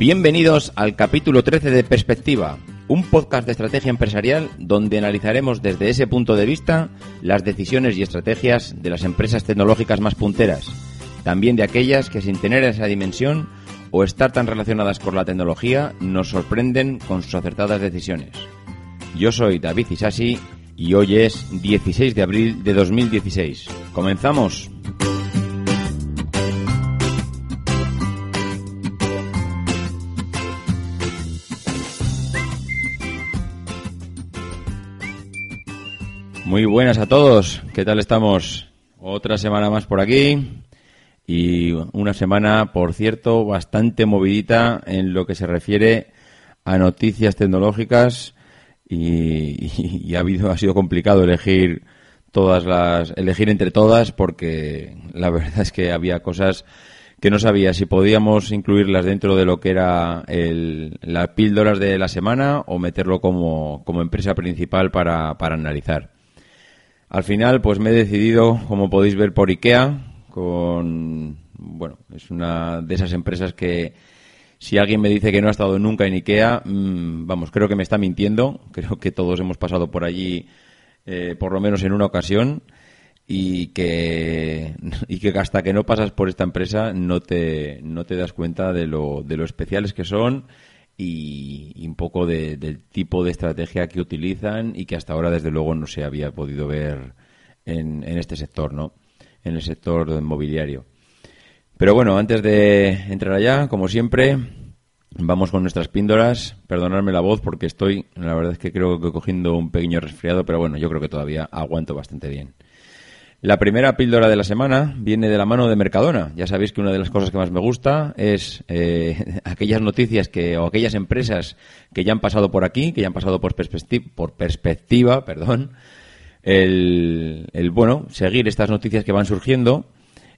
Bienvenidos al capítulo 13 de Perspectiva, un podcast de estrategia empresarial donde analizaremos desde ese punto de vista las decisiones y estrategias de las empresas tecnológicas más punteras, también de aquellas que sin tener esa dimensión o estar tan relacionadas con la tecnología nos sorprenden con sus acertadas decisiones. Yo soy David Isasi y hoy es 16 de abril de 2016. ¡Comenzamos! Muy buenas a todos, ¿qué tal estamos? Otra semana más por aquí y una semana, por cierto, bastante movidita en lo que se refiere a noticias tecnológicas y, ha habido ha sido complicado elegir todas las elegir entre todas porque la verdad es que había cosas que no sabía si podíamos incluirlas dentro de lo que era el, las píldoras de la semana o meterlo como, como empresa principal para, para analizar. Al final, pues me he decidido, como podéis ver, por IKEA, con, bueno, es una de esas empresas que si alguien me dice que no ha estado nunca en IKEA, mm, vamos, creo que me está mintiendo. Creo que todos hemos pasado por allí, eh, por lo menos en una ocasión, y que, y que hasta que no pasas por esta empresa no te, no te das cuenta de lo, de lo especiales que son y, un poco del tipo de estrategia que utilizan y que hasta ahora desde luego no se había podido ver en, este sector, ¿no? En el sector inmobiliario. Pero bueno, antes de entrar allá, como siempre, vamos con nuestras píndoras. Perdonadme la voz porque estoy, la verdad es que creo que cogiendo un pequeño resfriado, pero bueno, yo creo que todavía aguanto bastante bien. La primera píldora de la semana viene de la mano de Mercadona. Ya sabéis que una de las cosas que más me gusta es eh, aquellas noticias que o aquellas empresas que ya han pasado por aquí, que ya han pasado por, perspectiva, perdón, el, el, bueno seguir estas noticias que van surgiendo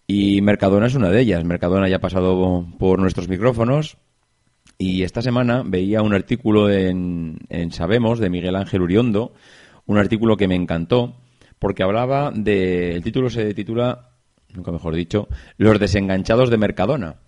y Mercadona es una de ellas. Mercadona ya ha pasado por nuestros micrófonos y esta semana veía un artículo en, en Sabemos de Miguel Ángel Uriondo, un artículo que me encantó porque hablaba de. El título se titula, nunca mejor dicho, Los desenganchados de Mercadona.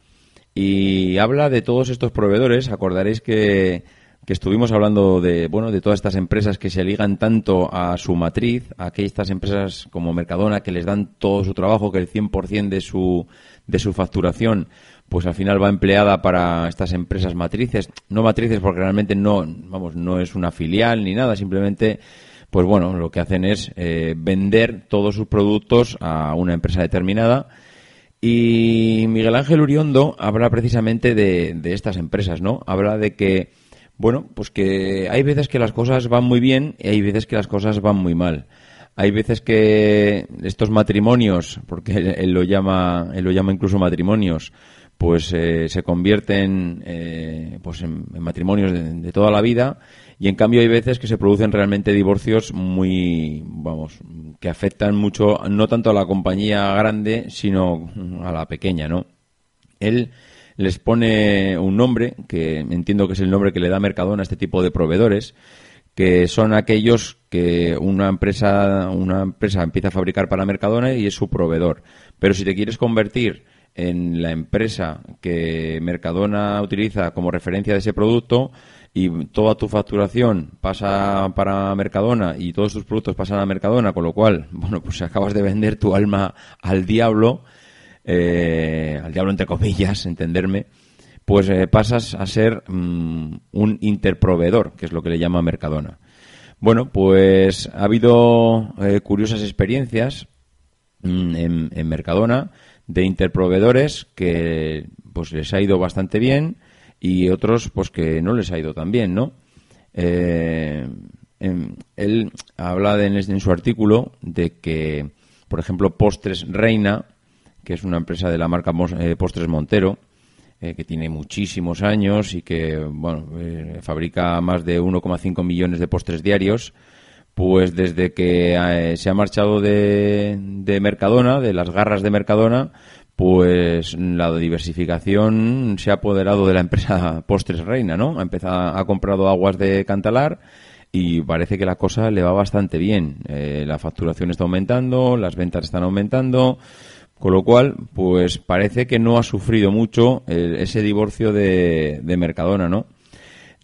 Y habla de todos estos proveedores. Acordaréis que, que estuvimos hablando de, bueno, de todas estas empresas que se ligan tanto a su matriz, a estas empresas como Mercadona que les dan todo su trabajo, que el 100% de su, de su facturación pues al final va empleada para estas empresas matrices, no matrices porque realmente no, vamos, no es una filial ni nada, simplemente pues bueno, lo que hacen es eh, vender todos sus productos a una empresa determinada. Y Miguel Ángel Uriondo habla precisamente de, estas empresas, ¿no? Habla de que, bueno, pues que hay veces que las cosas van muy bien y hay veces que las cosas van muy mal. Hay veces que estos matrimonios, porque él, lo llama, él lo llama incluso matrimonios, pues eh, se convierten eh, pues en, matrimonios de, toda la vida y en cambio hay veces que se producen realmente divorcios muy, vamos, que afectan mucho, no tanto a la compañía grande, sino a la pequeña, ¿no? Él les pone un nombre, que entiendo que es el nombre que le da Mercadona a este tipo de proveedores, que son aquellos que una empresa, una empresa empieza a fabricar para Mercadona y es su proveedor. Pero si te quieres convertir en la empresa que Mercadona utiliza como referencia de ese producto, y toda tu facturación pasa para Mercadona y todos tus productos pasan a Mercadona, con lo cual, bueno, pues acabas de vender tu alma al diablo, eh, al diablo entre comillas, entenderme, pues eh, pasas a ser mm, un interproveedor, que es lo que le llama Mercadona. Bueno, pues ha habido eh, curiosas experiencias mm, en, en Mercadona de interproveedores que pues les ha ido bastante bien y otros pues que no les ha ido tan bien, ¿no? Eh, él habla en, su artículo de que, por ejemplo, Postres Reina, que es una empresa de la marca eh, Postres Montero, eh, que tiene muchísimos años y que bueno, eh, fabrica más de 1,5 millones de postres diarios, pues desde que se ha marchado de, de Mercadona, de las garras de Mercadona, pues la diversificación se ha apoderado de la empresa Postres Reina, ¿no? Ha empezado, ha comprado aguas de Cantalar y parece que la cosa le va bastante bien. Eh, la facturación está aumentando, las ventas están aumentando, con lo cual, pues parece que no ha sufrido mucho ese divorcio de, de Mercadona, ¿no?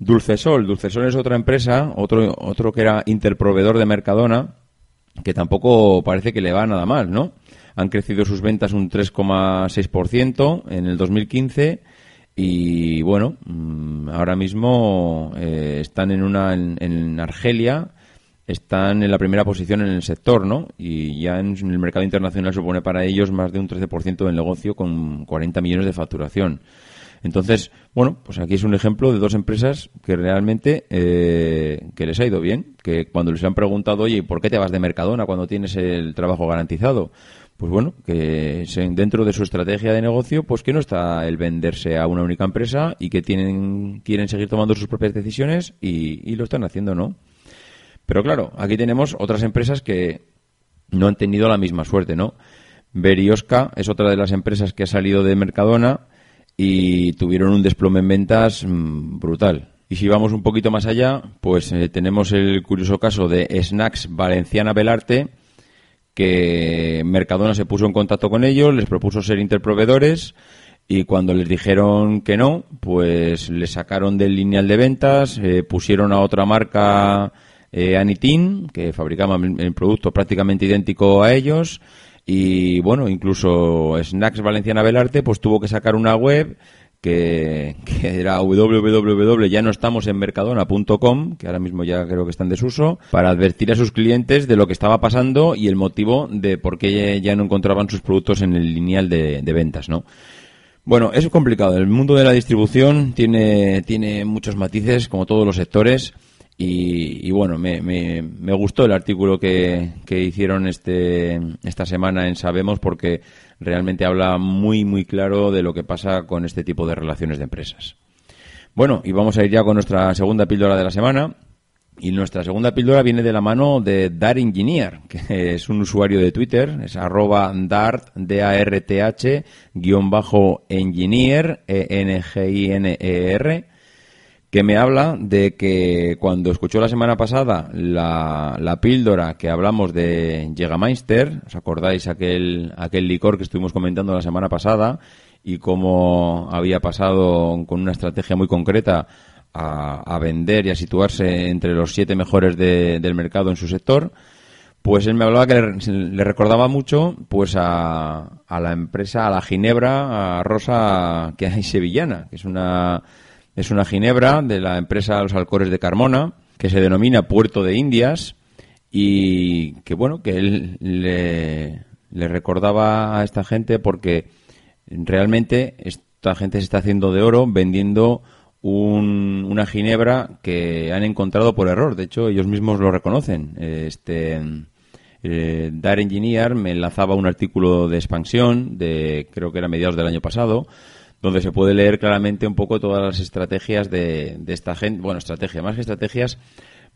Dulcesol, Dulcesol es otra empresa, otro, otro que era interproveedor de Mercadona, que tampoco parece que le va nada mal, ¿no? Han crecido sus ventas un 3,6% en el 2015 y bueno, mm, ahora mismo eh, están en una en, Argelia, están en la primera posición en el sector, ¿no? Y ya en el mercado internacional supone para ellos más de un 13% del negocio con 40 millones de facturación. Entonces, bueno, pues aquí es un ejemplo de dos empresas que realmente eh, que les ha ido bien, que cuando les han preguntado, oye, ¿por qué te vas de Mercadona cuando tienes el trabajo garantizado? Pues bueno, que dentro de su estrategia de negocio, pues que no está el venderse a una única empresa y que tienen, quieren seguir tomando sus propias decisiones y, lo están haciendo, ¿no? Pero claro, aquí tenemos otras empresas que no han tenido la misma suerte, ¿no? Berioska es otra de las empresas que ha salido de Mercadona y tuvieron un desplome en ventas mm, brutal. Y si vamos un poquito más allá, pues eh, tenemos el curioso caso de Snacks Valenciana Belarte, que Mercadona se puso en contacto con ellos, les propuso ser interproveedores y cuando les dijeron que no, pues les sacaron del lineal de ventas, eh, pusieron a otra marca eh, Anitin, que fabricaba el producto prácticamente idéntico a ellos y bueno, incluso Snacks Valenciana Belarte pues tuvo que sacar una web que, era www, ya no estamos en mercadona.com, que ahora mismo ya creo que está en desuso, para advertir a sus clientes de lo que estaba pasando y el motivo de por qué ya no encontraban sus productos en el lineal de, ventas, ¿no? Bueno, es complicado. El mundo de la distribución tiene, tiene muchos matices, como todos los sectores. Y, bueno, me, gustó el artículo que, hicieron este, esta semana en Sabemos porque realmente habla muy, muy claro de lo que pasa con este tipo de relaciones de empresas. Bueno, y vamos a ir ya con nuestra segunda píldora de la semana. Y nuestra segunda píldora viene de la mano de Dart Engineer, que es un usuario de Twitter, es arroba Dart, D-A-R-T-H, guion bajo Engineer, E-N-G-I-N-E-R, que me habla de que cuando escuchó la semana pasada la, la píldora que hablamos de Jägermeister, ¿os acordáis aquel, aquel licor que estuvimos comentando la semana pasada y cómo había pasado con una estrategia muy concreta a, a vender y a situarse entre los siete mejores del mercado en su sector? Pues él me hablaba que le, recordaba mucho pues a, a la empresa, a la Ginebra, a Rosa que hay sevillana, que es una es una ginebra de la empresa Los Alcores de Carmona, que se denomina Puerto de Indias y que bueno, que él le, recordaba a esta gente porque realmente esta gente se está haciendo de oro vendiendo una ginebra que han encontrado por error. De hecho, ellos mismos lo reconocen. Este, eh, Dar Engineer me enlazaba un artículo de expansión de creo que era mediados del año pasado donde se puede leer claramente un poco todas las estrategias de, esta gente, bueno, estrategia, más que estrategias,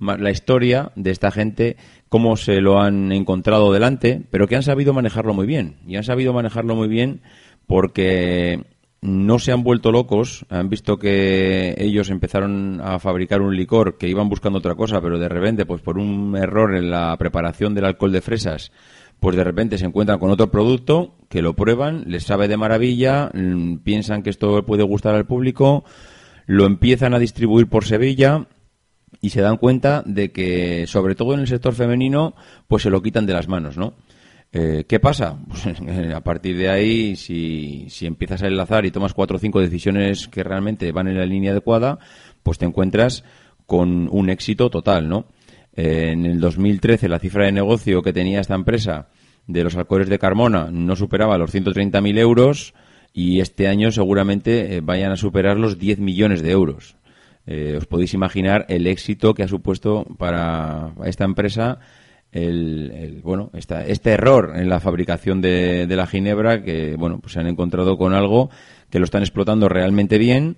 la historia de esta gente, cómo se lo han encontrado delante, pero que han sabido manejarlo muy bien. Y han sabido manejarlo muy bien porque no se han vuelto locos, han visto que ellos empezaron a fabricar un licor que iban buscando otra cosa, pero de repente, pues por un error en la preparación del alcohol de fresas, pues de repente se encuentran con otro producto que lo prueban, les sabe de maravilla, mm, piensan que esto puede gustar al público, lo empiezan a distribuir por Sevilla y se dan cuenta de que, sobre todo en el sector femenino, pues se lo quitan de las manos, ¿no? Eh, ¿Qué pasa? Pues, a partir de ahí, si, si empiezas a enlazar y tomas cuatro o cinco decisiones que realmente van en la línea adecuada, pues te encuentras con un éxito total, ¿no? En el 2013 la cifra de negocio que tenía esta empresa de los alcoholes de Carmona no superaba los 130.000 euros y este año seguramente eh, vayan a superar los 10 millones de euros. eh, os podéis imaginar el éxito que ha supuesto para esta empresa el, bueno este error en la fabricación de, la ginebra que bueno pues se han encontrado con algo que lo están explotando realmente bien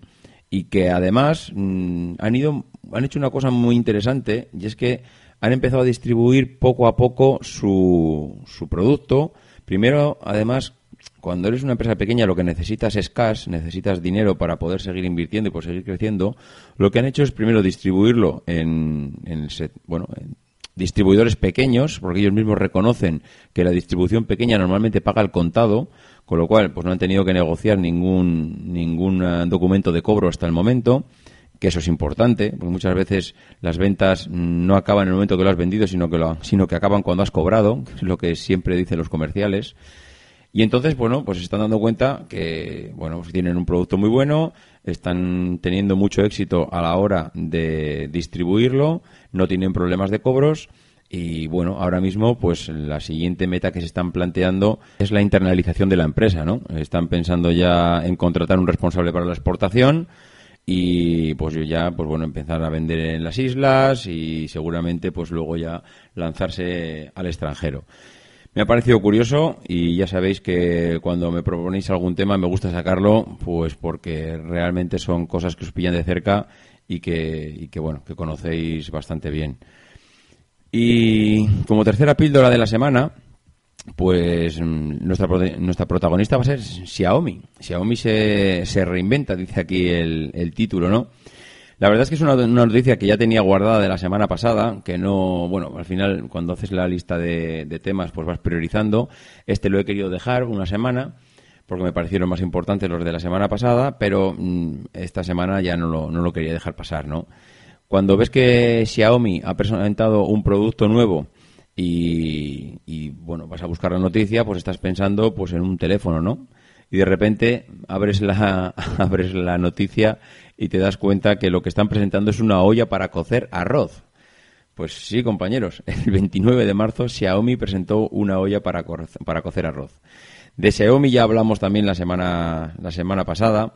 y que además mm, han ido han hecho una cosa muy interesante y es que han empezado a distribuir poco a poco su, su producto. Primero además cuando eres una empresa pequeña lo que necesitas es cash, necesitas dinero para poder seguir invirtiendo y por seguir creciendo, lo que han hecho es primero distribuirlo en, en bueno, en distribuidores pequeños, porque ellos mismos reconocen que la distribución pequeña normalmente paga el contado, con lo cual pues no han tenido que negociar ningún ningún eh, documento de cobro hasta el momento que eso es importante, porque muchas veces las ventas no acaban en el momento que lo has vendido, sino que, lo, sino que acaban cuando has cobrado, que es lo que siempre dicen los comerciales. Y entonces, bueno, pues se están dando cuenta que, bueno, pues tienen un producto muy bueno, están teniendo mucho éxito a la hora de distribuirlo, no tienen problemas de cobros y, bueno, ahora mismo, pues la siguiente meta que se están planteando es la internalización de la empresa, ¿no? Están pensando ya en contratar un responsable para la exportación y pues ya pues bueno empezar a vender en las islas y seguramente pues luego ya lanzarse al extranjero me ha parecido curioso y ya sabéis que cuando me proponéis algún tema me gusta sacarlo, pues porque realmente son cosas que os pillan de cerca y que, y que bueno, que conocéis bastante bien. Y como tercera píldora de la semana, pues mm, nuestra, nuestra protagonista va a ser Xiaomi. Xiaomi se, se reinventa, dice aquí el, el título, ¿no? La verdad es que es una, noticia que ya tenía guardada de la semana pasada, que no, bueno, al final cuando haces la lista de, temas pues vas priorizando. Este lo he querido dejar una semana porque me parecieron más importantes los de la semana pasada, pero mm, esta semana ya no lo, no lo quería dejar pasar, ¿no? Cuando ves que Xiaomi ha presentado un producto nuevo y, bueno, vas a buscar la noticia, pues estás pensando pues en un teléfono, ¿no? Y de repente abres la, abres la noticia y te das cuenta que lo que están presentando es una olla para cocer arroz. Pues sí, compañeros, el 29 de marzo Xiaomi presentó una olla para, para cocer arroz. De Xiaomi ya hablamos también la semana, la semana pasada.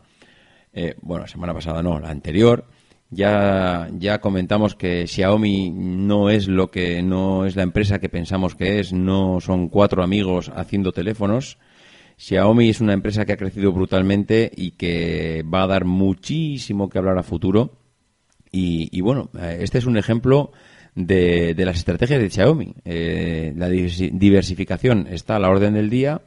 Eh, bueno, la semana pasada no, la anterior. Ya, ya comentamos que Xiaomi no es lo que no es la empresa que pensamos que es, no son cuatro amigos haciendo teléfonos, Xiaomi es una empresa que ha crecido brutalmente y que va a dar muchísimo que hablar a futuro. Y, bueno, eh, este es un ejemplo de, las estrategias de Xiaomi. Eh, la diversificación está a la orden del día.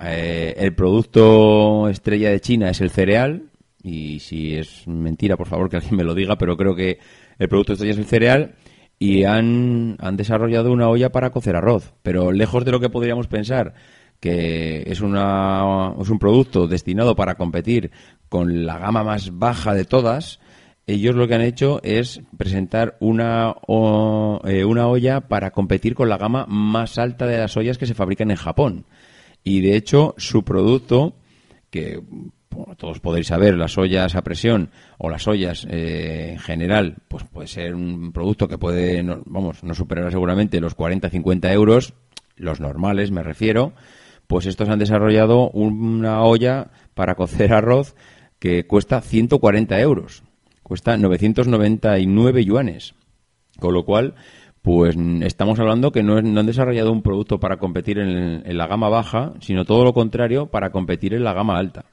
Eh, el producto estrella de China es el cereal. Y si es mentira, por favor, que alguien me lo diga, pero creo que el producto estrella es el cereal. Y han, han desarrollado una olla para cocer arroz. Pero lejos de lo que podríamos pensar que es, una, es un producto destinado para competir con la gama más baja de todas, ellos lo que han hecho es presentar una, eh, una olla para competir con la gama más alta de las ollas que se fabrican en Japón. Y de hecho, su producto, que todos podéis saber, las ollas a presión o las ollas eh, en general, pues puede ser un producto que puede, vamos, no superar seguramente los 40-50 euros, los normales me refiero, pues estos han desarrollado una olla para cocer arroz que cuesta 140 euros, cuesta 999 yuanes, con lo cual pues estamos hablando que no, han desarrollado un producto para competir en, la gama baja, sino todo lo contrario, para competir en la gama alta.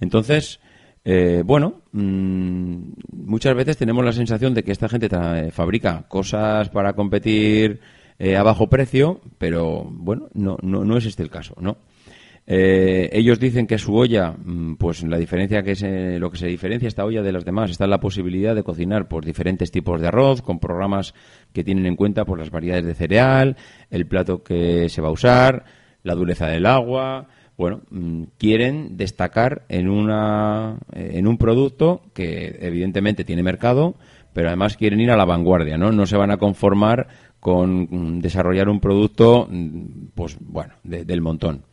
Entonces, eh, bueno, mm, muchas veces tenemos la sensación de que esta gente fabrica cosas para competir eh, a bajo precio, pero bueno, no, no, no es este el caso, ¿no? Eh, ellos dicen que su olla, mm, pues la diferencia que es eh, lo que se diferencia esta olla de las demás está en la posibilidad de cocinar por diferentes tipos de arroz, con programas que tienen en cuenta por las variedades de cereal, el plato que se va a usar, la dureza del agua. Bueno, mm, quieren destacar en una en un producto que evidentemente tiene mercado, pero además quieren ir a la vanguardia, ¿no? No se van a conformar con desarrollar un producto, pues bueno, del montón.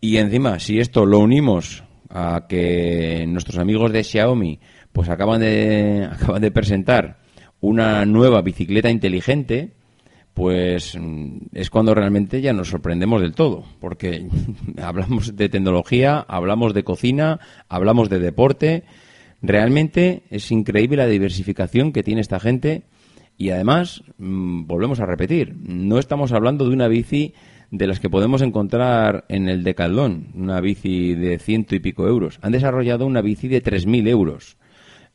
Y encima, si esto lo unimos a que nuestros amigos de Xiaomi pues acaban de, acaban de presentar una nueva bicicleta inteligente, pues es cuando realmente ya nos sorprendemos del todo, porque hablamos de tecnología, hablamos de cocina, hablamos de deporte, Realmente es increíble la diversificación que tiene esta gente y además, mm, volvemos a repetir, no estamos hablando de una bici de las que podemos encontrar en el Decathlon, una bici de ciento y pico euros. Han desarrollado una bici de 3.000 euros.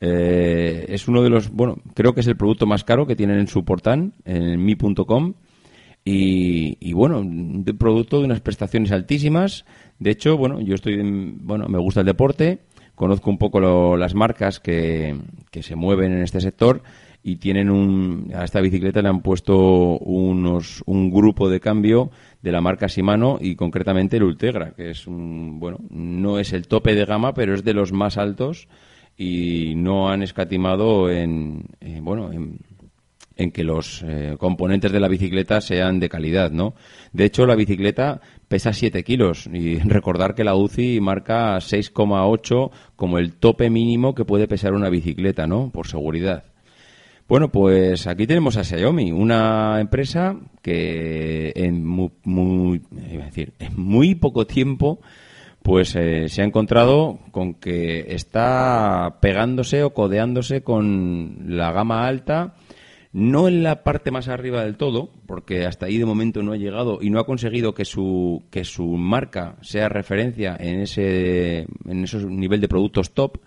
Eh, es uno de los, bueno, creo que es el producto más caro que tienen en su portal, en mi.com. Y, y, bueno, un producto de unas prestaciones altísimas. De hecho, bueno, yo estoy, bueno, me gusta el deporte, conozco un poco las marcas que, que se mueven en este sector y tienen un, a esta bicicleta le han puesto unos, un grupo de cambio de la marca Shimano y concretamente el Ultegra, que es un, bueno, no es el tope de gama, pero es de los más altos y no han escatimado en, bueno, en, que los eh, componentes de la bicicleta sean de calidad, ¿no? De hecho, la bicicleta pesa 7 kilos y recordar que la UCI marca 6,8 como el tope mínimo que puede pesar una bicicleta, ¿no? Por seguridad. Bueno, pues aquí tenemos a Xiaomi, una empresa que en muy, decir, en muy poco tiempo pues eh, se ha encontrado con que está pegándose o codeándose con la gama alta, no en la parte más arriba del todo, porque hasta ahí de momento no ha llegado y no ha conseguido que su, que su marca sea referencia en ese, en ese nivel de productos top,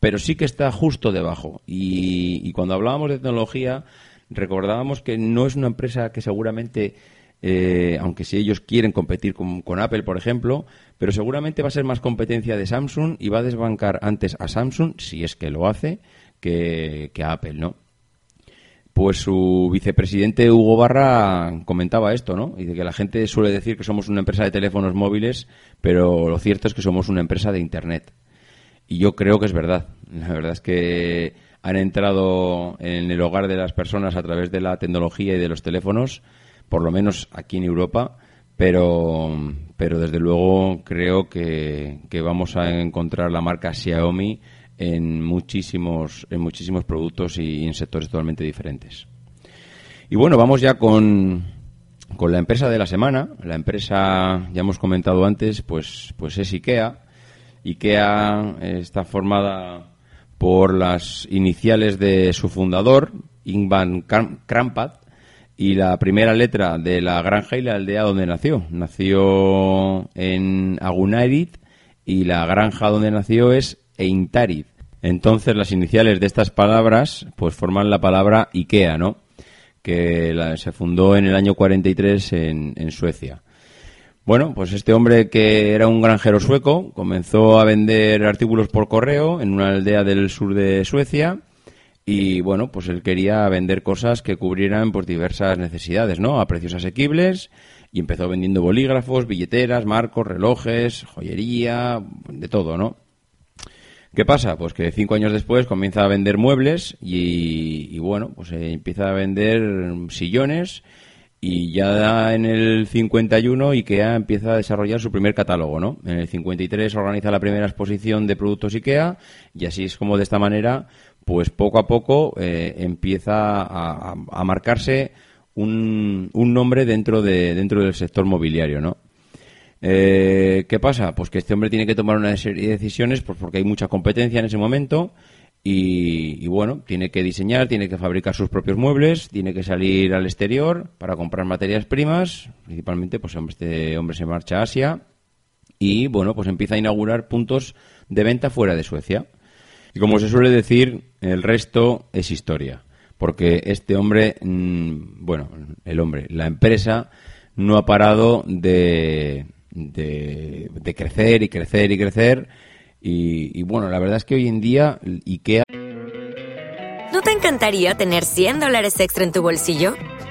pero sí que está justo debajo. Y, cuando hablábamos de tecnología, recordábamos que no es una empresa que seguramente, eh, aunque si ellos quieren competir con, Apple, por ejemplo, pero seguramente va a ser más competencia de Samsung y va a desbancar antes a Samsung, si es que lo hace, que, que a Apple, ¿no? Pues su vicepresidente Hugo Barra comentaba esto, ¿no? Y de que la gente suele decir que somos una empresa de teléfonos móviles, pero lo cierto es que somos una empresa de Internet. Y yo creo que es verdad. La verdad es que han entrado en el hogar de las personas a través de la tecnología y de los teléfonos, por lo menos aquí en Europa, pero, pero desde luego creo que, vamos a encontrar la marca Xiaomi en muchísimos, en muchísimos productos y en sectores totalmente diferentes. Y bueno, vamos ya con, con la empresa de la semana. La empresa, ya hemos comentado antes, pues, pues es IKEA. IKEA está formada por las iniciales de su fundador, Ingvan Krampat, y la primera letra de la granja y la aldea donde nació. Nació en Agunairit y la granja donde nació es Eintarid. Entonces las iniciales de estas palabras pues forman la palabra IKEA, ¿no? Que se fundó en el año 43 en, en Suecia. Bueno, pues este hombre que era un granjero sueco comenzó a vender artículos por correo en una aldea del sur de Suecia y bueno, pues él quería vender cosas que cubrieran pues diversas necesidades, ¿no? A precios asequibles y empezó vendiendo bolígrafos, billeteras, marcos, relojes, joyería, de todo, ¿no? ¿Qué pasa? Pues que cinco años después comienza a vender muebles y, bueno, pues empieza a vender sillones y ya en el 51 IKEA empieza a desarrollar su primer catálogo, ¿no? En el 53 organiza la primera exposición de productos IKEA y así es como de esta manera, pues poco a poco eh, empieza a, marcarse un, un, nombre dentro, de, dentro del sector mobiliario, ¿no? Eh, ¿Qué pasa? Pues que este hombre tiene que tomar una serie de decisiones pues porque hay mucha competencia en ese momento y, bueno, tiene que diseñar, tiene que fabricar sus propios muebles, tiene que salir al exterior para comprar materias primas, principalmente pues este hombre se marcha a Asia y bueno, pues empieza a inaugurar puntos de venta fuera de Suecia. Y como se suele decir, el resto es historia, porque este hombre, mm, bueno, el hombre, la empresa no ha parado de, de, de crecer y crecer y crecer y, bueno, la verdad es que hoy en día IKEA... ¿No te encantaría tener 100 dólares extra en tu bolsillo?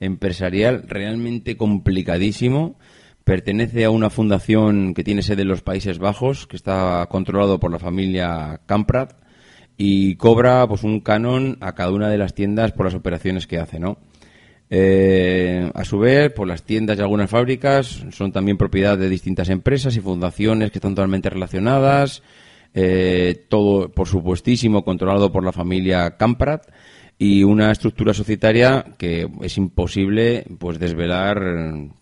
empresarial realmente complicadísimo. Pertenece a una fundación que tiene sede en los Países Bajos, que está controlado por la familia Kamprad y cobra pues un canon a cada una de las tiendas por las operaciones que hace, ¿no? Eh, a su vez, pues las tiendas y algunas fábricas son también propiedad de distintas empresas y fundaciones que están totalmente relacionadas. Eh, todo, por supuestísimo, controlado por la familia Kamprad y una estructura societaria que es imposible pues desvelar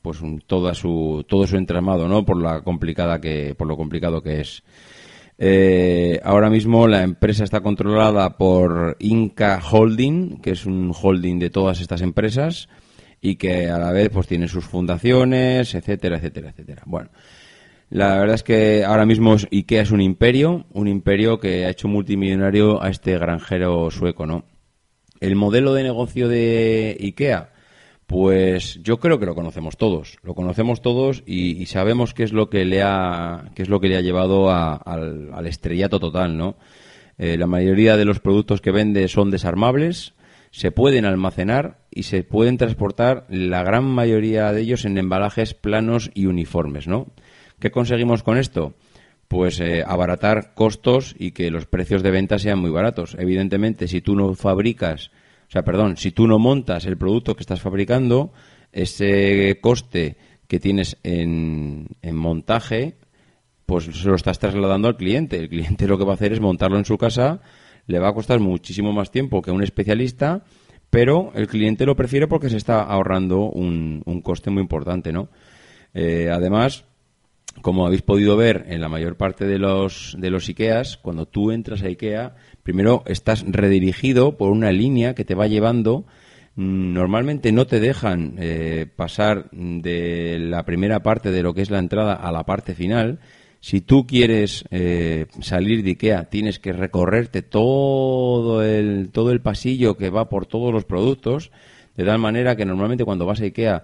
pues toda su todo su entramado no por la complicada que por lo complicado que es. Eh, ahora mismo la empresa está controlada por Inca Holding que es un holding de todas estas empresas y que a la vez pues tiene sus fundaciones etcétera etcétera etcétera. Bueno la verdad es que ahora mismo IKEA es un imperio, un imperio que ha hecho multimillonario a este granjero sueco, ¿no? El modelo de negocio de IKEA, pues yo creo que lo conocemos todos, lo conocemos todos y, sabemos qué es lo que le ha, qué es lo que le ha llevado al, estrellato total, ¿no? Eh, la mayoría de los productos que vende son desarmables, se pueden almacenar y se pueden transportar la gran mayoría de ellos en embalajes planos y uniformes, ¿no? ¿Qué conseguimos con esto? Pues eh, abaratar costos y que los precios de venta sean muy baratos. Evidentemente, si tú no fabricas, o sea, perdón, si tú no montas el producto que estás fabricando, ese coste que tienes en, en montaje, pues se lo estás trasladando al cliente. El cliente lo que va a hacer es montarlo en su casa, le va a costar muchísimo más tiempo que un especialista, pero el cliente lo prefiere porque se está ahorrando un, un coste muy importante, ¿no? Eh, además, como habéis podido ver en la mayor parte de los, de los IKEAs, cuando tú entras a IKEA, primero estás redirigido por una línea que te va llevando. Mm, normalmente no te dejan eh, pasar de la primera parte de lo que es la entrada a la parte final. Si tú quieres eh, salir de IKEA, tienes que recorrerte todo el, todo el pasillo que va por todos los productos, de tal manera que normalmente cuando vas a IKEA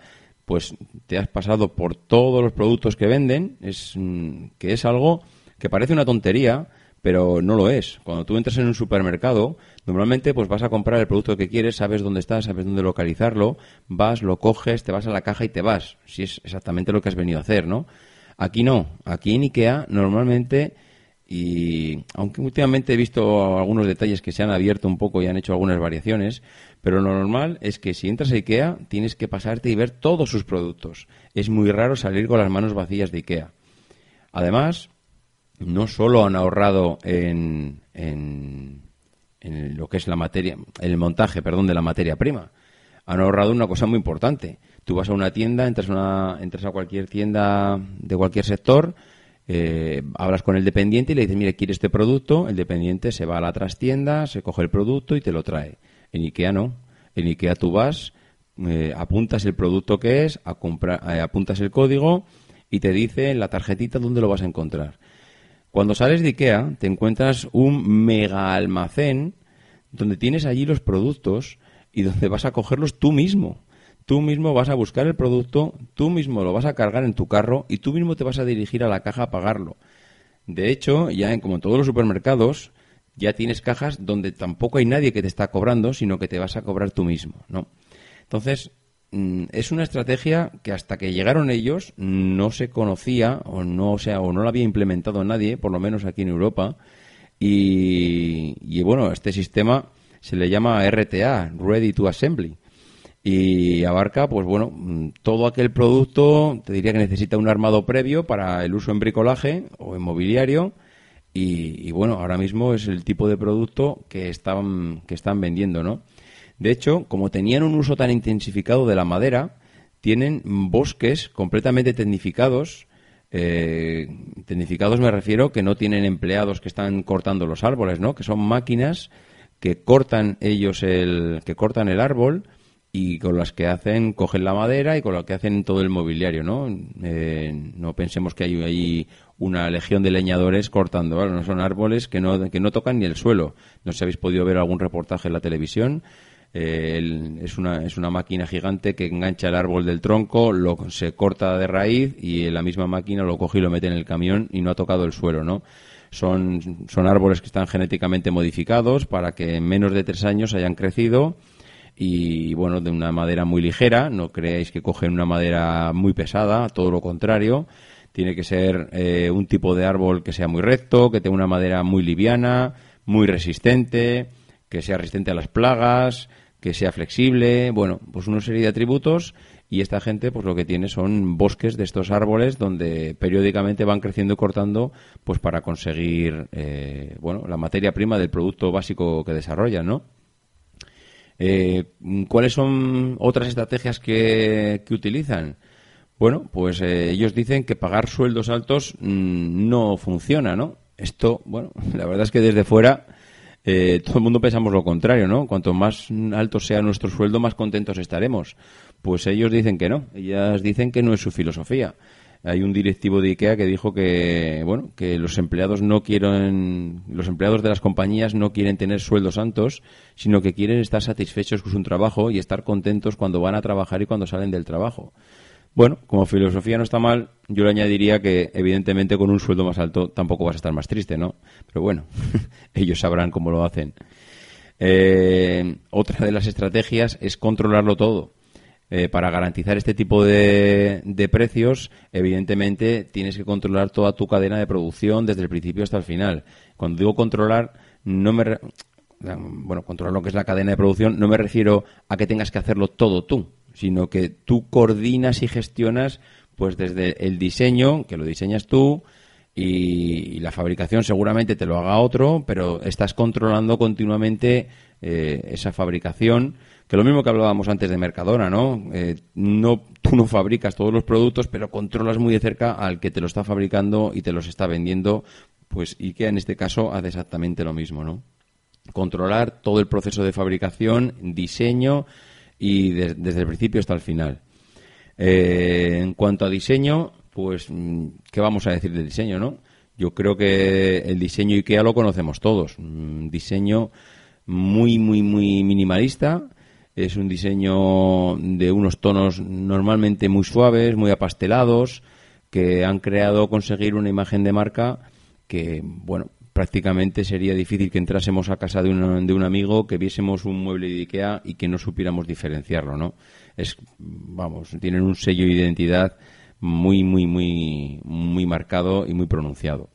pues te has pasado por todos los productos que venden, es mm, que es algo que parece una tontería, pero no lo es. Cuando tú entras en un supermercado, normalmente pues vas a comprar el producto que quieres, sabes dónde está, sabes dónde localizarlo, vas, lo coges, te vas a la caja y te vas, si es exactamente lo que has venido a hacer, ¿no? Aquí no, aquí en IKEA normalmente y aunque últimamente he visto algunos detalles que se han abierto un poco y han hecho algunas variaciones, pero lo normal es que si entras a IKEA tienes que pasarte y ver todos sus productos. Es muy raro salir con las manos vacías de IKEA. Además, no solo han ahorrado en, en, lo que es la materia, el montaje, perdón, de la materia prima, han ahorrado una cosa muy importante. Tú vas a una tienda, entras, una, entras a cualquier tienda de cualquier sector, eh, hablas con el dependiente y le dices, mire, quiere este producto, el dependiente se va a la trastienda, se coge el producto y te lo trae. En IKEA no. En IKEA tú vas, eh, apuntas el producto que es, a eh, apuntas el código y te dice en la tarjetita dónde lo vas a encontrar. Cuando sales de IKEA te encuentras un mega almacén donde tienes allí los productos y donde vas a cogerlos tú mismo. Tú mismo vas a buscar el producto, tú mismo lo vas a cargar en tu carro y tú mismo te vas a dirigir a la caja a pagarlo. De hecho, ya en, como en todos los supermercados, ya tienes cajas donde tampoco hay nadie que te está cobrando, sino que te vas a cobrar tú mismo, ¿no? Entonces, mm, es una estrategia que hasta que llegaron ellos no se conocía o no, o sea, o no la había implementado nadie, por lo menos aquí en Europa. Y, y bueno, este sistema se le llama RTA, Ready to Assembly y abarca, pues bueno, mm, todo aquel producto, te diría que necesita un armado previo para el uso en bricolaje o en mobiliario y, bueno, ahora mismo es el tipo de producto que están, que están vendiendo, ¿no? De hecho, como tenían un uso tan intensificado de la madera, tienen bosques completamente tecnificados. Eh, tecnificados me refiero que no tienen empleados que están cortando los árboles, ¿no? Que son máquinas que cortan ellos el, que cortan el árbol y con las que hacen, cogen la madera y con las que hacen todo el mobiliario, ¿no? Eh, no pensemos que hay ahí una legión de leñadores cortando, no son árboles que no, que no tocan ni el suelo. No sé si habéis podido ver algún reportaje en la televisión. Eh, es, una, es una máquina gigante que engancha el árbol del tronco, lo, se corta de raíz y la misma máquina lo coge y lo mete en el camión y no ha tocado el suelo, ¿no? Son, son árboles que están genéticamente modificados para que en menos de tres años hayan crecido y bueno, de una madera muy ligera, no creáis que cogen una madera muy pesada, todo lo contrario, tiene que ser eh, un tipo de árbol que sea muy recto, que tenga una madera muy liviana, muy resistente, que sea resistente a las plagas, que sea flexible, bueno, pues una serie de atributos. Y esta gente pues lo que tiene son bosques de estos árboles donde periódicamente van creciendo y cortando pues para conseguir eh, bueno la materia prima del producto básico que desarrollan, ¿no? Eh, ¿Cuáles son otras estrategias que, utilizan? Bueno, pues eh, ellos dicen que pagar sueldos altos mm, no funciona, ¿no? Esto, bueno, la verdad es que desde fuera eh, todo el mundo pensamos lo contrario, ¿no? Cuanto más alto sea nuestro sueldo, más contentos estaremos. Pues ellos dicen que no, ellas dicen que no es su filosofía hay un directivo de IKEA que dijo que bueno que los empleados no quieren los empleados de las compañías no quieren tener sueldos altos sino que quieren estar satisfechos con su trabajo y estar contentos cuando van a trabajar y cuando salen del trabajo. Bueno como filosofía no está mal yo le añadiría que evidentemente con un sueldo más alto tampoco vas a estar más triste no pero bueno ellos sabrán cómo lo hacen. Eh, otra de las estrategias es controlarlo todo eh, para garantizar este tipo de, precios, evidentemente tienes que controlar toda tu cadena de producción desde el principio hasta el final. Cuando digo controlar, no me. bueno, controlar lo que es la cadena de producción, no me refiero a que tengas que hacerlo todo tú, sino que tú coordinas y gestionas pues desde el diseño, que lo diseñas tú, y, la fabricación seguramente te lo haga otro, pero estás controlando continuamente eh, esa fabricación que lo mismo que hablábamos antes de Mercadona, ¿no? Eh, no tú no fabricas todos los productos, pero controlas muy de cerca al que te lo está fabricando y te los está vendiendo, pues IKEA en este caso hace exactamente lo mismo, ¿no? Controlar todo el proceso de fabricación, diseño y desde el principio hasta el final. Eh, en cuanto a diseño, pues, mm, ¿qué vamos a decir del diseño, no? Yo creo que el diseño IKEA lo conocemos todos. Un diseño muy, muy, muy minimalista, es un diseño de unos tonos normalmente muy suaves, muy apastelados, que han creado conseguir una imagen de marca que, bueno, prácticamente sería difícil que entrásemos a casa de un, de un amigo, que viésemos un mueble de Ikea y que no supiéramos diferenciarlo, ¿no? Es, vamos, tienen un sello de identidad muy, muy, muy, muy marcado y muy pronunciado.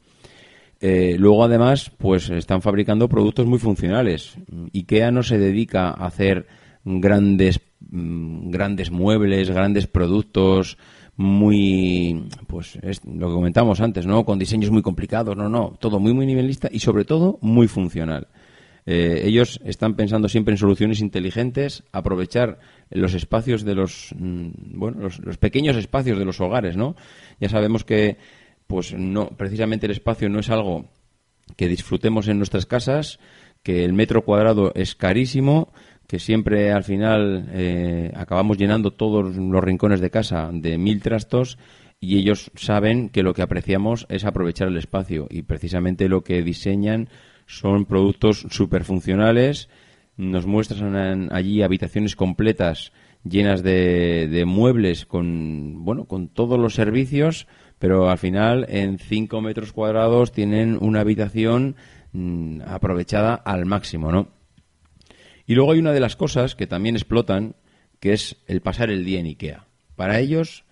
Eh, luego, además, pues están fabricando productos muy funcionales. IKEA no se dedica a hacer grandes, mm, grandes muebles, grandes productos, muy, pues es lo que comentamos antes, ¿no? Con diseños muy complicados, no, no, todo muy, muy nivelista y sobre todo muy funcional. Eh, ellos están pensando siempre en soluciones inteligentes, aprovechar los espacios de los, mm, bueno, los, los, pequeños espacios de los hogares, ¿no? Ya sabemos que, pues no, precisamente el espacio no es algo que disfrutemos en nuestras casas, que el metro cuadrado es carísimo, que siempre al final eh, acabamos llenando todos los rincones de casa de mil trastos y ellos saben que lo que apreciamos es aprovechar el espacio. Y precisamente lo que diseñan son productos súper funcionales, nos muestran allí habitaciones completas llenas de, muebles con bueno con todos los servicios pero al final en cinco metros cuadrados tienen una habitación mm, aprovechada al máximo no y luego hay una de las cosas que también explotan, que es el pasar el día en IKEA. Para ellos,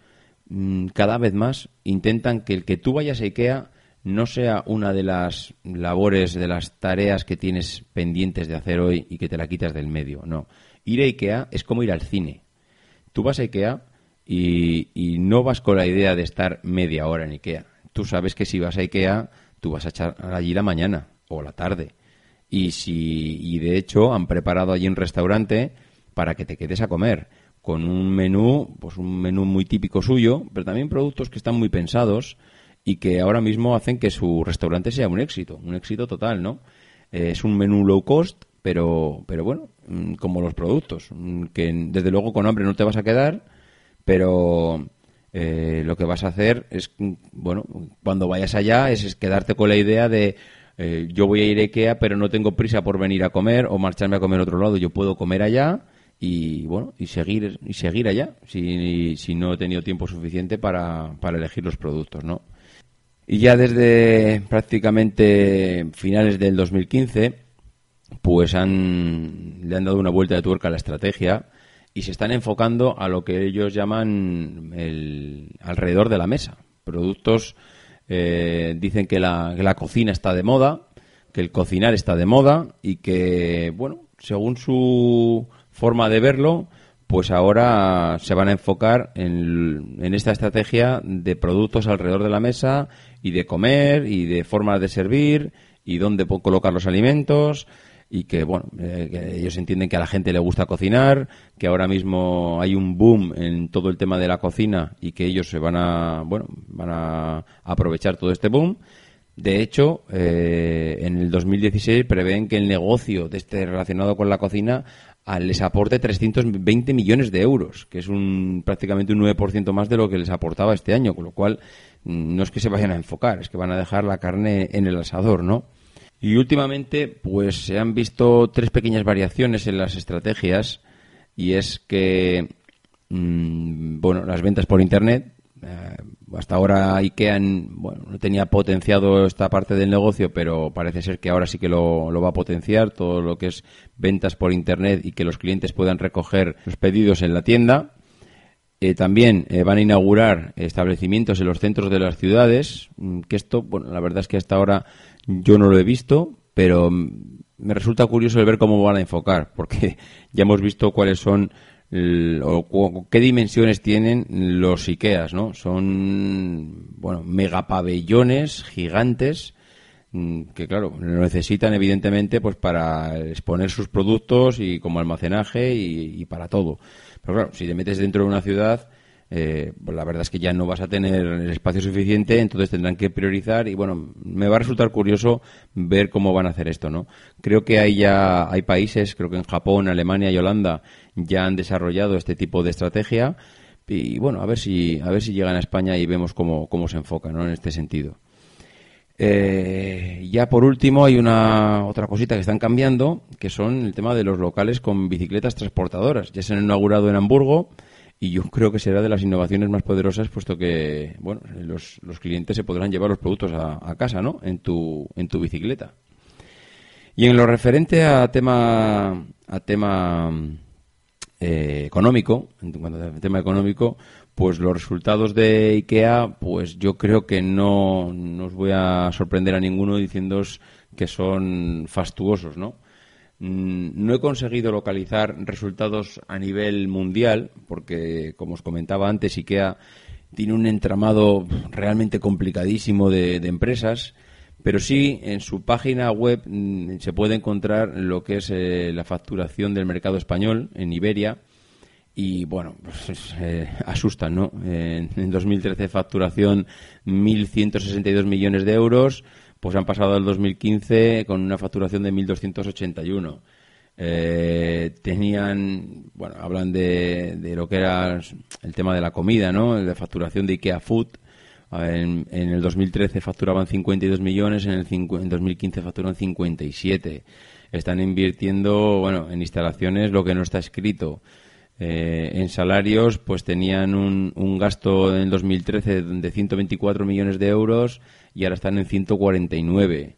mm, cada vez más intentan que el que tú vayas a IKEA no sea una de las labores, de las tareas que tienes pendientes de hacer hoy y que te la quitas del medio. No. Ir a IKEA es como ir al cine. Tú vas a IKEA y, y no vas con la idea de estar media hora en IKEA. Tú sabes que si vas a IKEA, tú vas a echar allí la mañana o la tarde y si y de hecho han preparado allí un restaurante para que te quedes a comer con un menú, pues un menú muy típico suyo, pero también productos que están muy pensados y que ahora mismo hacen que su restaurante sea un éxito, un éxito total, ¿no? Eh, es un menú low cost, pero, pero bueno, mm, como los productos, mm, que desde luego con hambre no te vas a quedar, pero eh, lo que vas a hacer es, mm, bueno, cuando vayas allá es, quedarte con la idea de eh, yo voy a ir a Ikea, pero no tengo prisa por venir a comer o marcharme a comer a otro lado. Yo puedo comer allá y bueno y seguir y seguir allá si, si no he tenido tiempo suficiente para, para elegir los productos, ¿no? Y ya desde prácticamente finales del 2015, pues han, le han dado una vuelta de tuerca a la estrategia y se están enfocando a lo que ellos llaman el alrededor de la mesa. Productos, eh, dicen que la, que la cocina está de moda, que el cocinar está de moda y que, bueno, según su forma de verlo, pues ahora se van a enfocar en, en, esta estrategia de productos alrededor de la mesa y de comer y de formas de servir y dónde colocar los alimentos y que bueno eh, ellos entienden que a la gente le gusta cocinar que ahora mismo hay un boom en todo el tema de la cocina y que ellos se van a bueno van a aprovechar todo este boom de hecho, eh, en el 2016 prevén que el negocio de este relacionado con la cocina les aporte 320 millones de euros, que es un prácticamente un 9% más de lo que les aportaba este año, con lo cual mm, no es que se vayan a enfocar, es que van a dejar la carne en el asador, ¿no? Y últimamente, pues se han visto tres pequeñas variaciones en las estrategias y es que, mm, bueno, las ventas por Internet, eh, hasta ahora IKEA bueno, no tenía potenciado esta parte del negocio, pero parece ser que ahora sí que lo, va a potenciar, todo lo que es ventas por Internet y que los clientes puedan recoger los pedidos en la tienda. Eh, también eh, van a inaugurar establecimientos en los centros de las ciudades, mm, que esto, bueno, la verdad es que hasta ahora yo no lo he visto, pero me resulta curioso el ver cómo van a enfocar, porque ya hemos visto cuáles son o, qué dimensiones tienen los IKEAs, ¿no? Son, bueno, megapabellones gigantes mm, que claro, lo necesitan evidentemente pues para exponer sus productos y como almacenaje y, para todo. Pero claro, si te metes dentro de una ciudad, eh, pues la verdad es que ya no vas a tener el espacio suficiente, entonces tendrán que priorizar y bueno, me va a resultar curioso ver cómo van a hacer esto, ¿no? Creo que hay ya hay países, creo que en Japón, Alemania y Holanda ya han desarrollado este tipo de estrategia y bueno, a ver si a ver si llegan a España y vemos cómo, cómo se enfoca, ¿no? En este sentido. Eh, ya por último hay una otra cosita que están cambiando, que son el tema de los locales con bicicletas transportadoras. Ya se han inaugurado en Hamburgo y yo creo que será de las innovaciones más poderosas puesto que bueno los, los clientes se podrán llevar los productos a, casa no en tu en tu bicicleta. Y en lo referente a tema a tema eh, económico en cuanto al tema económico pues los resultados de IKEA pues yo creo que no, no os voy a sorprender a ninguno diciéndoos que son fastuosos no no he conseguido localizar resultados a nivel mundial, porque, como os comentaba antes, IKEA tiene un entramado realmente complicadísimo de, empresas, pero sí en su página web mm, se puede encontrar lo que es eh, la facturación del mercado español en Iberia. Y bueno, pues, eh, asustan, ¿no? en 2013 facturación 1.162 millones de euros, pues han pasado al 2015 con una facturación de 1.281. Eh, tenían, bueno, hablan de, de, lo que era el tema de la comida, ¿no? De facturación de IKEA Food. En, el 2013 facturaban 52 millones, en el en 2015 facturan 57. Están invirtiendo, bueno, en instalaciones lo que no está escrito. Eh, en salarios, pues tenían un, un gasto en 2013 de 124 millones de euros y ahora están en 149.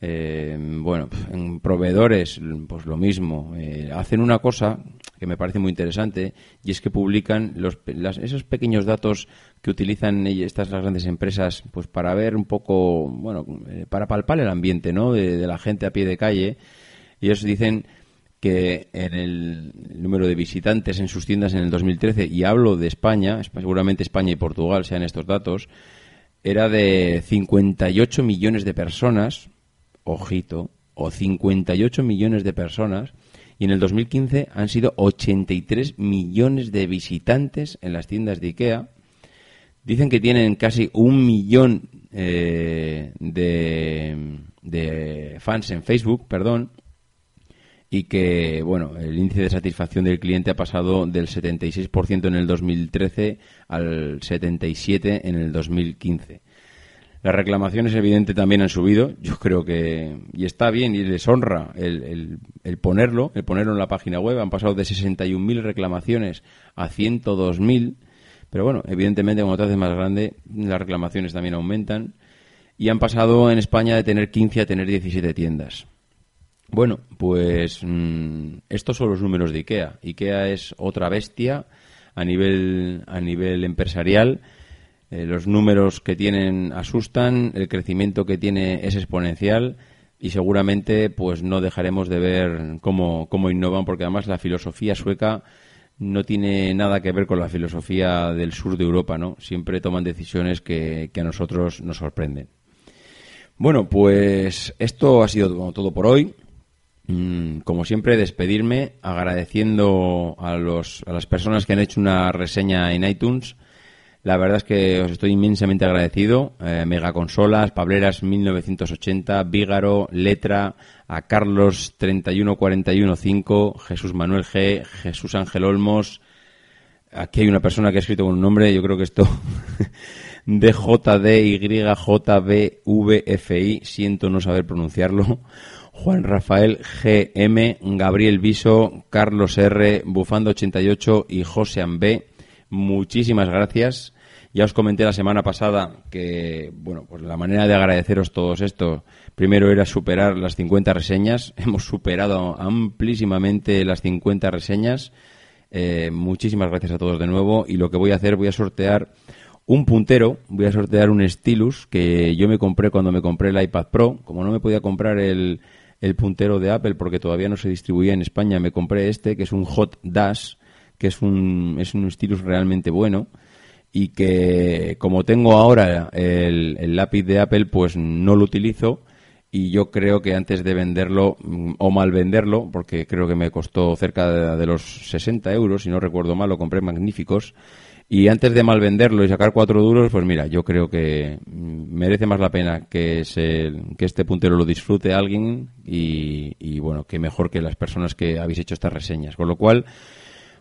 Eh, bueno, en proveedores, pues lo mismo. Eh, hacen una cosa que me parece muy interesante y es que publican los, esos pequeños datos que utilizan estas grandes empresas pues para ver un poco, bueno, eh, para palpar el ambiente ¿no? de, la gente a pie de calle. Y ellos dicen que en el, número de visitantes en sus tiendas en el 2013, y hablo de España, seguramente España y Portugal sean estos datos, era de 58 millones de personas, ojito, o 58 millones de personas, y en el 2015 han sido 83 millones de visitantes en las tiendas de IKEA. Dicen que tienen casi un millón eh, de, de fans en Facebook, perdón, y que, bueno, el índice de satisfacción del cliente ha pasado del 76% en el 2013 al 77% en el 2015. Las reclamaciones, evidente, también han subido. Yo creo que, y está bien y les honra el, ponerlo, el ponerlo en la página web. Han pasado de 61.000 reclamaciones a 102.000. Pero bueno, evidentemente, como te haces más grande, las reclamaciones también aumentan. Y han pasado en España de tener 15 a tener 17 tiendas. Bueno, pues mm, estos son los números de IKEA. IKEA es otra bestia a nivel, a nivel empresarial. Eh, los números que tienen asustan, el crecimiento que tiene es exponencial y seguramente pues no dejaremos de ver cómo, cómo innovan porque además la filosofía sueca no tiene nada que ver con la filosofía del sur de Europa, ¿no? Siempre toman decisiones que, que a nosotros nos sorprenden. Bueno, pues esto ha sido todo por hoy. Mm, como siempre, despedirme agradeciendo a, los, a las personas que han hecho una reseña en iTunes. La verdad es que os estoy inmensamente agradecido. Eh, Megaconsolas, Pableras 1980, Vígaro, Letra, a Carlos 31415, Jesús Manuel G, Jesús Ángel Olmos. Aquí hay una persona que ha escrito con un nombre, yo creo que esto DJDYJBVFI, siento no saber pronunciarlo. Juan Rafael GM, Gabriel Viso, Carlos R, Bufando 88 y José B. Muchísimas gracias. Ya os comenté la semana pasada que, bueno, pues la manera de agradeceros todos esto, primero era superar las 50 reseñas. Hemos superado amplísimamente las 50 reseñas. Eh, muchísimas gracias a todos de nuevo. Y lo que voy a hacer, voy a sortear un puntero, voy a sortear un stylus que yo me compré cuando me compré el iPad Pro. Como no me podía comprar el, el puntero de Apple porque todavía no se distribuía en España. Me compré este, que es un Hot Dash, que es un, es un stylus realmente bueno y que como tengo ahora el, lápiz de Apple, pues no lo utilizo y yo creo que antes de venderlo mm, o mal venderlo, porque creo que me costó cerca de, de los 60 euros, si no recuerdo mal, lo compré magníficos, y antes de mal venderlo y sacar cuatro duros, pues mira, yo creo que mm, merece más la pena que, se, que este puntero lo disfrute alguien y, bueno, que mejor que las personas que habéis hecho estas reseñas. Con lo cual,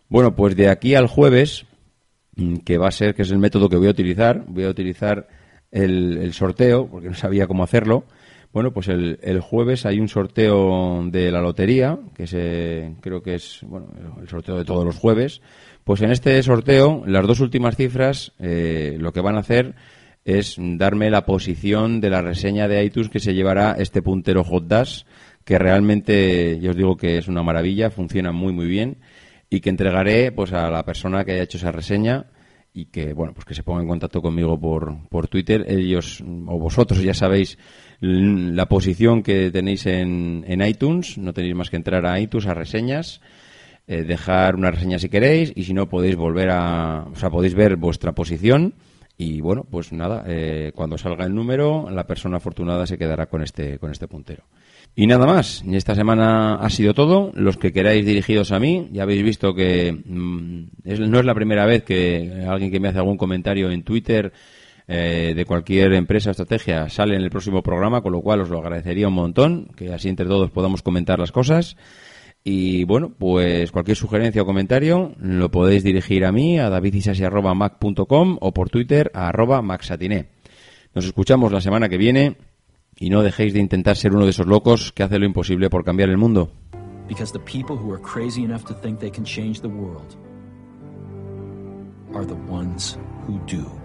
bueno, pues de aquí al jueves, mm, que va a ser, que es el método que voy a utilizar, voy a utilizar el, sorteo, porque no sabía cómo hacerlo. Bueno, pues el, el, jueves hay un sorteo de la lotería, que se, creo que es bueno, el sorteo de todos los jueves. Pues en este sorteo, las dos últimas cifras eh, lo que van a hacer es darme la posición de la reseña de iTunes que se llevará este puntero Hot Dash, que realmente yo os digo que es una maravilla, funciona muy muy bien y que entregaré pues a la persona que haya hecho esa reseña y que bueno pues que se ponga en contacto conmigo por, por Twitter. Ellos o vosotros ya sabéis la posición que tenéis en, en iTunes. No tenéis más que entrar a iTunes a reseñas eh, dejar una reseña si queréis y si no podéis volver a, o sea, podéis ver vuestra posición y bueno, pues nada, eh, cuando salga el número, la persona afortunada se quedará con este, con este puntero. Y nada más, esta semana ha sido todo. Los que queráis dirigidos a mí, ya habéis visto que mm, no es la primera vez que alguien que me hace algún comentario en Twitter eh, de cualquier empresa o estrategia sale en el próximo programa, con lo cual os lo agradecería un montón, que así entre todos podamos comentar las cosas. Y bueno, pues cualquier sugerencia o comentario lo podéis dirigir a mí, a davidisasi.mac.com o por Twitter a arroba maxatiné. Nos escuchamos la semana que viene y no dejéis de intentar ser uno de esos locos que hace lo imposible por cambiar el mundo. Because the people who are crazy enough to think they can change the world are the ones who do.